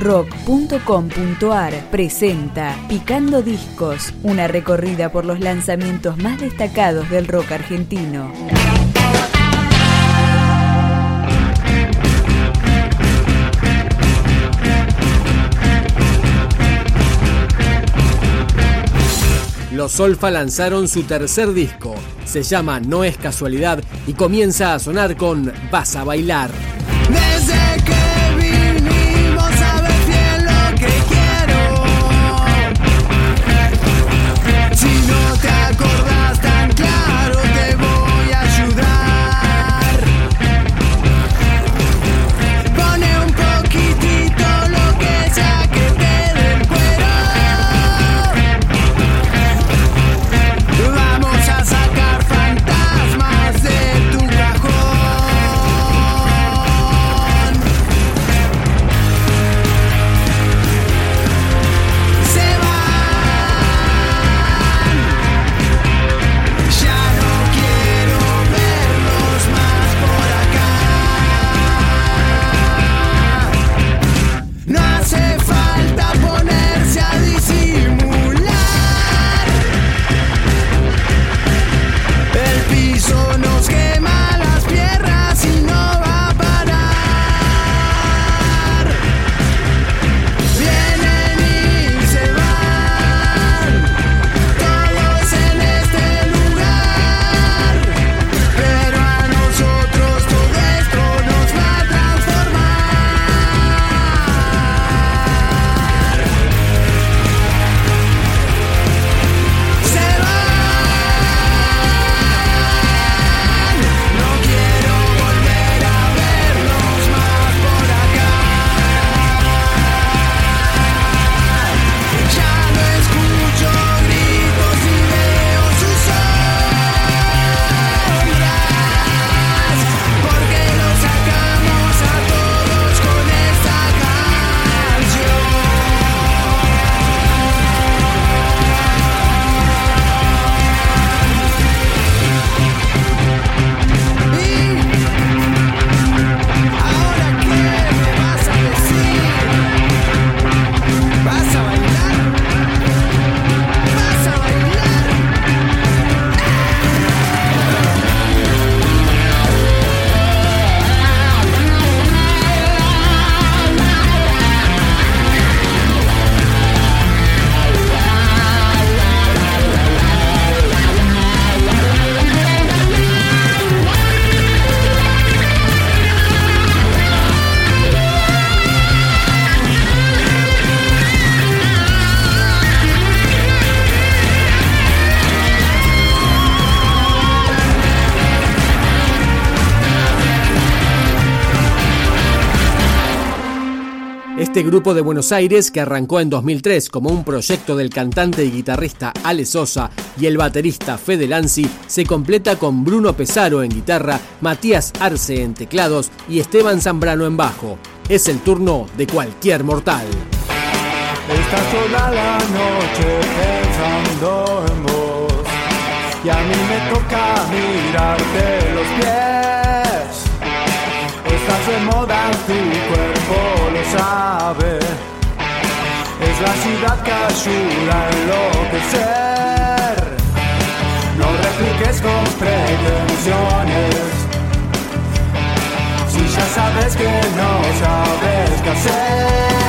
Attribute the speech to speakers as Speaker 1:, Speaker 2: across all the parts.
Speaker 1: rock.com.ar presenta Picando Discos, una recorrida por los lanzamientos más destacados del rock argentino.
Speaker 2: Los Solfa lanzaron su tercer disco. Se llama No es casualidad y comienza a sonar con Vas a bailar.
Speaker 3: Desde Este
Speaker 2: grupo de Buenos Aires, que arrancó en 2003 como un proyecto del cantante y guitarrista Ale Sosa y el baterista Fede Lanzi, se completa con Bruno Pesaro en guitarra, Matías Arce en teclados y Esteban Zambrano en bajo. Es el turno de cualquier mortal.
Speaker 4: Está sola la noche pensando en vos y a mí me toca mirarte los pies. Estás de moda, tu cuerpo Es la ciudad que ayuda a enloquecer. No repliques con pretensiones. Si ya sabes que no sabes qué hacer.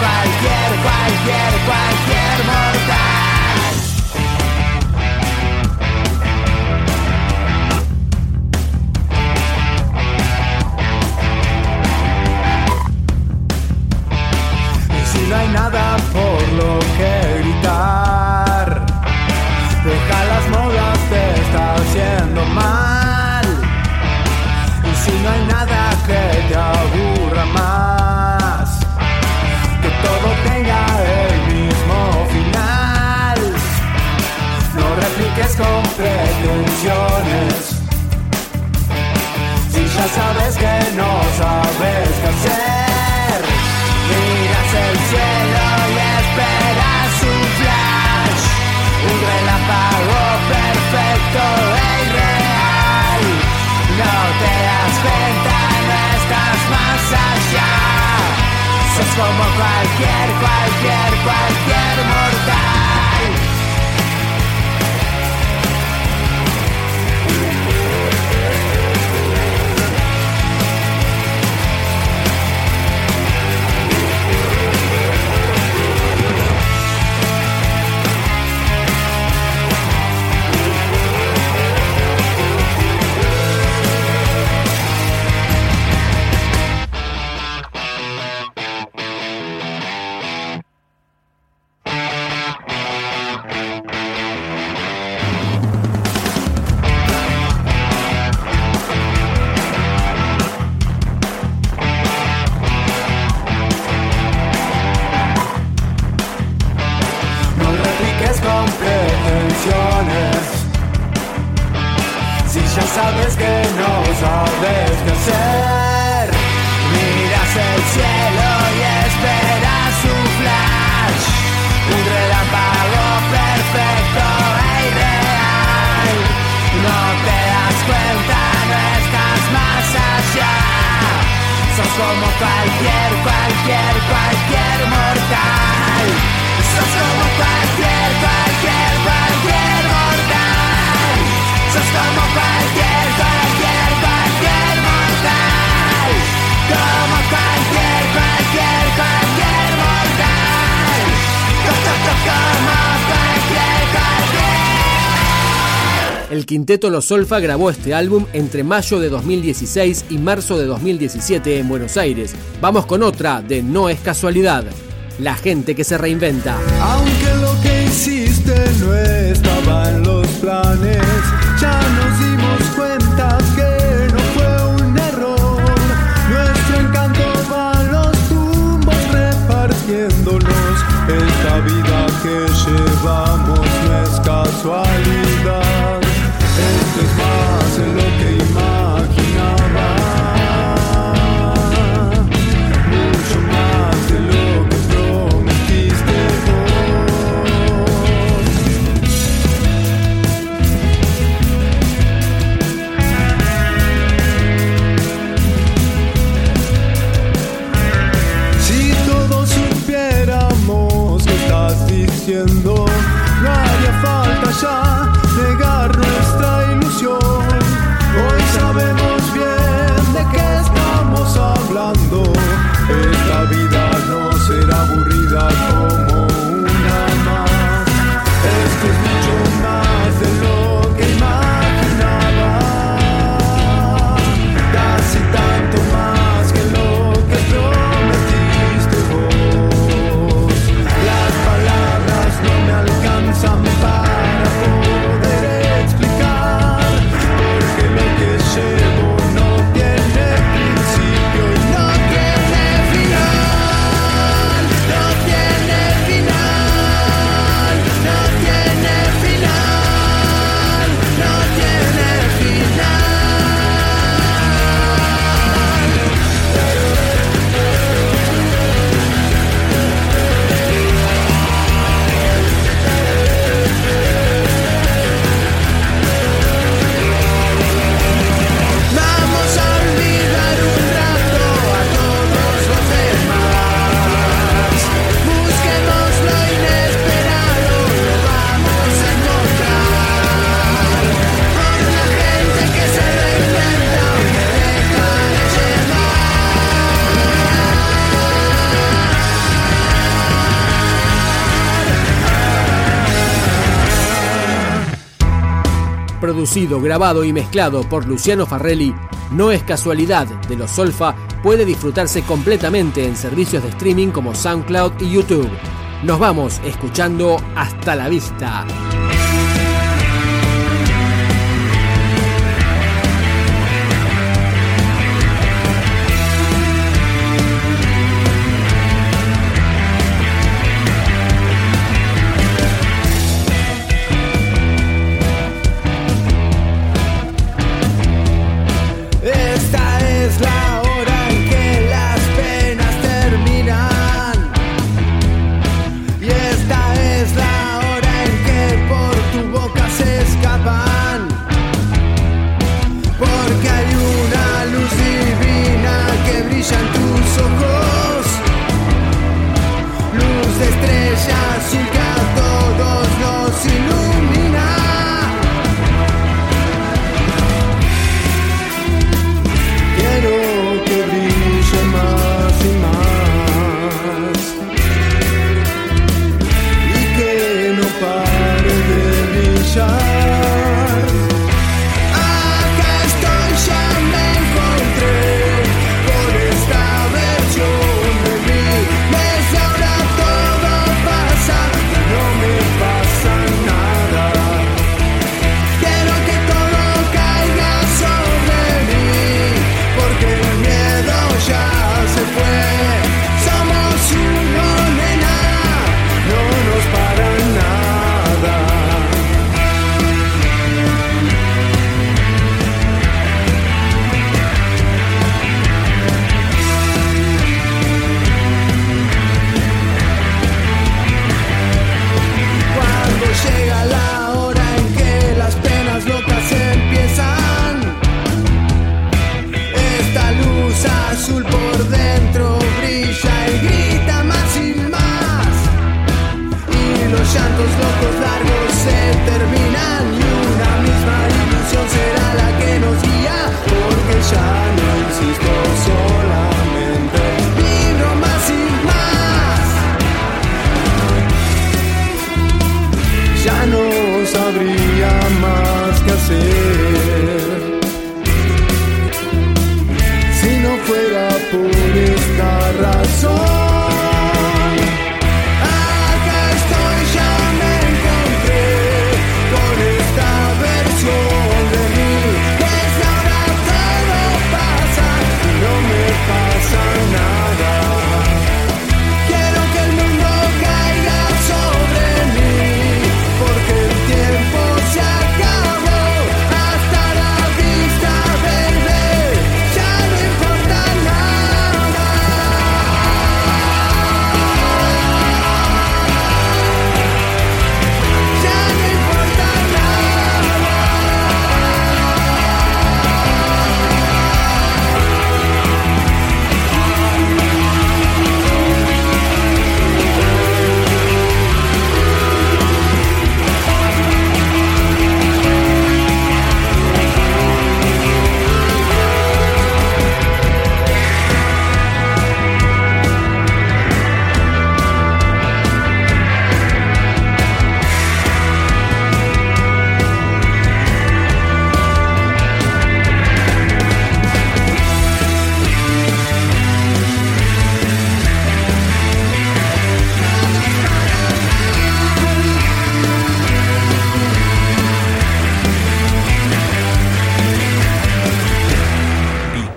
Speaker 3: Cualquier, cualquier, cualquier mortal.
Speaker 4: Y si no hay nada por lo que gritar, deja las modas, te está haciendo mal. Y si no hay nada
Speaker 2: Miras el cielo y esperas un flash, un relámpago perfecto e irreal. No te das cuenta, no estás más allá. Sos como cualquier, cualquier, cualquier mujer. como cualquier, cualquier, cualquier mortal. Sos como cualquier, cualquier
Speaker 5: El quinteto Los Solfa grabó este álbum entre mayo de 2016 y marzo de 2017 en Buenos Aires. Vamos con otra de No es casualidad, la gente que se reinventa.
Speaker 3: Aunque lo que hiciste no estaba en los planes.
Speaker 5: producido, grabado y mezclado por Luciano Farrelli, No es casualidad de los Solfa puede disfrutarse completamente en servicios de streaming como SoundCloud y YouTube. Nos vamos escuchando hasta la vista.
Speaker 3: brillan tus ojos, luz de estrellas sabría más que hacer.